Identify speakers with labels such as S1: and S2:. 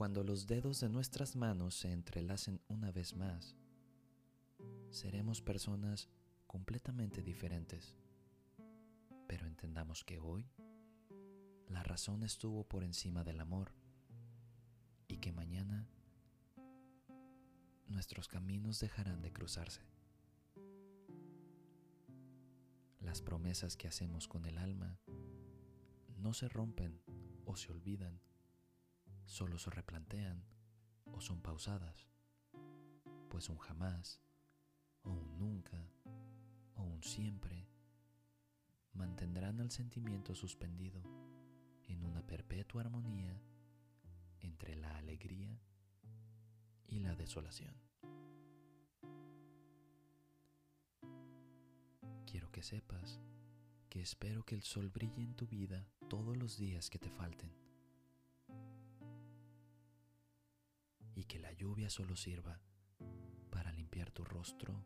S1: cuando los dedos de nuestras manos se entrelacen una vez más, seremos personas completamente diferentes. Pero entendamos que hoy la razón estuvo por encima del amor y que mañana nuestros caminos dejarán de cruzarse. Las promesas que hacemos con el alma no se rompen o se olvidan, solo se replantean o son pausadas, pues un jamás o un nunca o un siempre mantendrán al sentimiento suspendido en una perpetua armonía entre la alegría y la desolación. Quiero que sepas que espero que el sol brille en tu vida todos los días que te falten que la lluvia solo sirva para limpiar tu rostro